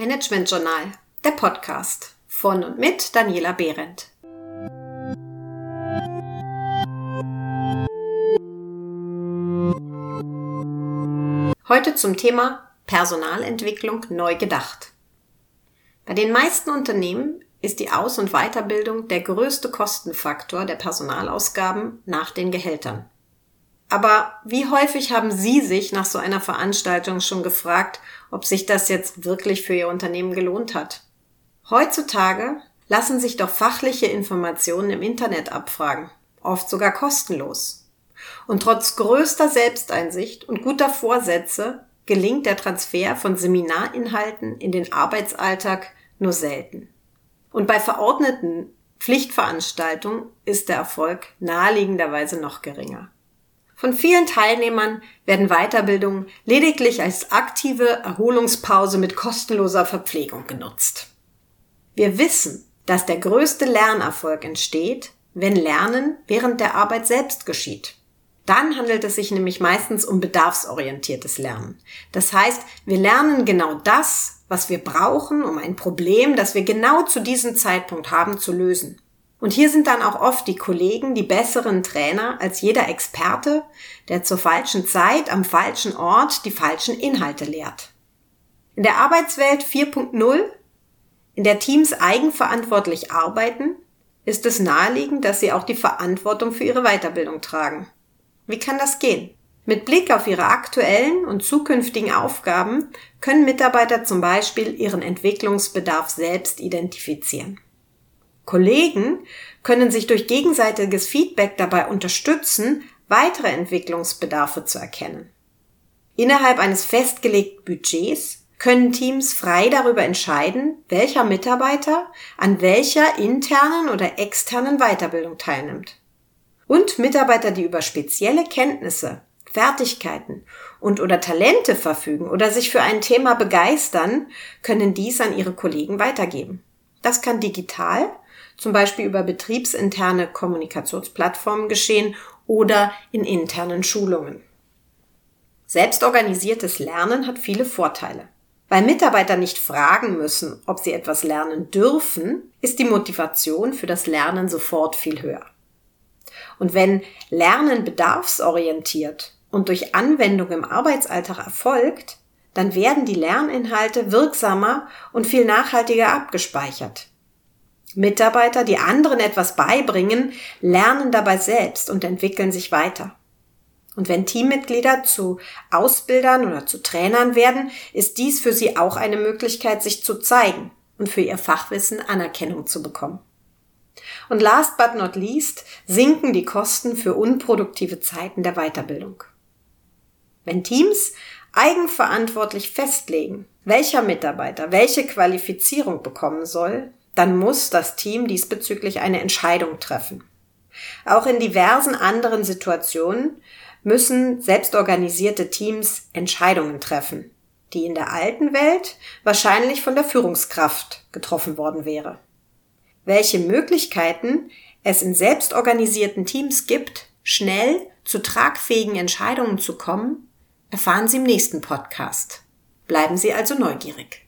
Management Journal, der Podcast von und mit Daniela Behrendt. Heute zum Thema Personalentwicklung neu gedacht. Bei den meisten Unternehmen ist die Aus- und Weiterbildung der größte Kostenfaktor der Personalausgaben nach den Gehältern. Aber wie häufig haben Sie sich nach so einer Veranstaltung schon gefragt, ob sich das jetzt wirklich für Ihr Unternehmen gelohnt hat? Heutzutage lassen sich doch fachliche Informationen im Internet abfragen, oft sogar kostenlos. Und trotz größter Selbsteinsicht und guter Vorsätze gelingt der Transfer von Seminarinhalten in den Arbeitsalltag nur selten. Und bei verordneten Pflichtveranstaltungen ist der Erfolg naheliegenderweise noch geringer. Von vielen Teilnehmern werden Weiterbildungen lediglich als aktive Erholungspause mit kostenloser Verpflegung genutzt. Wir wissen, dass der größte Lernerfolg entsteht, wenn Lernen während der Arbeit selbst geschieht. Dann handelt es sich nämlich meistens um bedarfsorientiertes Lernen. Das heißt, wir lernen genau das, was wir brauchen, um ein Problem, das wir genau zu diesem Zeitpunkt haben, zu lösen. Und hier sind dann auch oft die Kollegen die besseren Trainer als jeder Experte, der zur falschen Zeit am falschen Ort die falschen Inhalte lehrt. In der Arbeitswelt 4.0, in der Teams eigenverantwortlich arbeiten, ist es naheliegend, dass sie auch die Verantwortung für ihre Weiterbildung tragen. Wie kann das gehen? Mit Blick auf ihre aktuellen und zukünftigen Aufgaben können Mitarbeiter zum Beispiel ihren Entwicklungsbedarf selbst identifizieren. Kollegen können sich durch gegenseitiges Feedback dabei unterstützen, weitere Entwicklungsbedarfe zu erkennen. Innerhalb eines festgelegten Budgets können Teams frei darüber entscheiden, welcher Mitarbeiter an welcher internen oder externen Weiterbildung teilnimmt. Und Mitarbeiter, die über spezielle Kenntnisse, Fertigkeiten und oder Talente verfügen oder sich für ein Thema begeistern, können dies an ihre Kollegen weitergeben. Das kann digital zum Beispiel über betriebsinterne Kommunikationsplattformen geschehen oder in internen Schulungen. Selbstorganisiertes Lernen hat viele Vorteile. Weil Mitarbeiter nicht fragen müssen, ob sie etwas lernen dürfen, ist die Motivation für das Lernen sofort viel höher. Und wenn Lernen bedarfsorientiert und durch Anwendung im Arbeitsalltag erfolgt, dann werden die Lerninhalte wirksamer und viel nachhaltiger abgespeichert. Mitarbeiter, die anderen etwas beibringen, lernen dabei selbst und entwickeln sich weiter. Und wenn Teammitglieder zu Ausbildern oder zu Trainern werden, ist dies für sie auch eine Möglichkeit, sich zu zeigen und für ihr Fachwissen Anerkennung zu bekommen. Und last but not least sinken die Kosten für unproduktive Zeiten der Weiterbildung. Wenn Teams eigenverantwortlich festlegen, welcher Mitarbeiter welche Qualifizierung bekommen soll, dann muss das Team diesbezüglich eine Entscheidung treffen. Auch in diversen anderen Situationen müssen selbstorganisierte Teams Entscheidungen treffen, die in der alten Welt wahrscheinlich von der Führungskraft getroffen worden wäre. Welche Möglichkeiten es in selbstorganisierten Teams gibt, schnell zu tragfähigen Entscheidungen zu kommen, erfahren Sie im nächsten Podcast. Bleiben Sie also neugierig.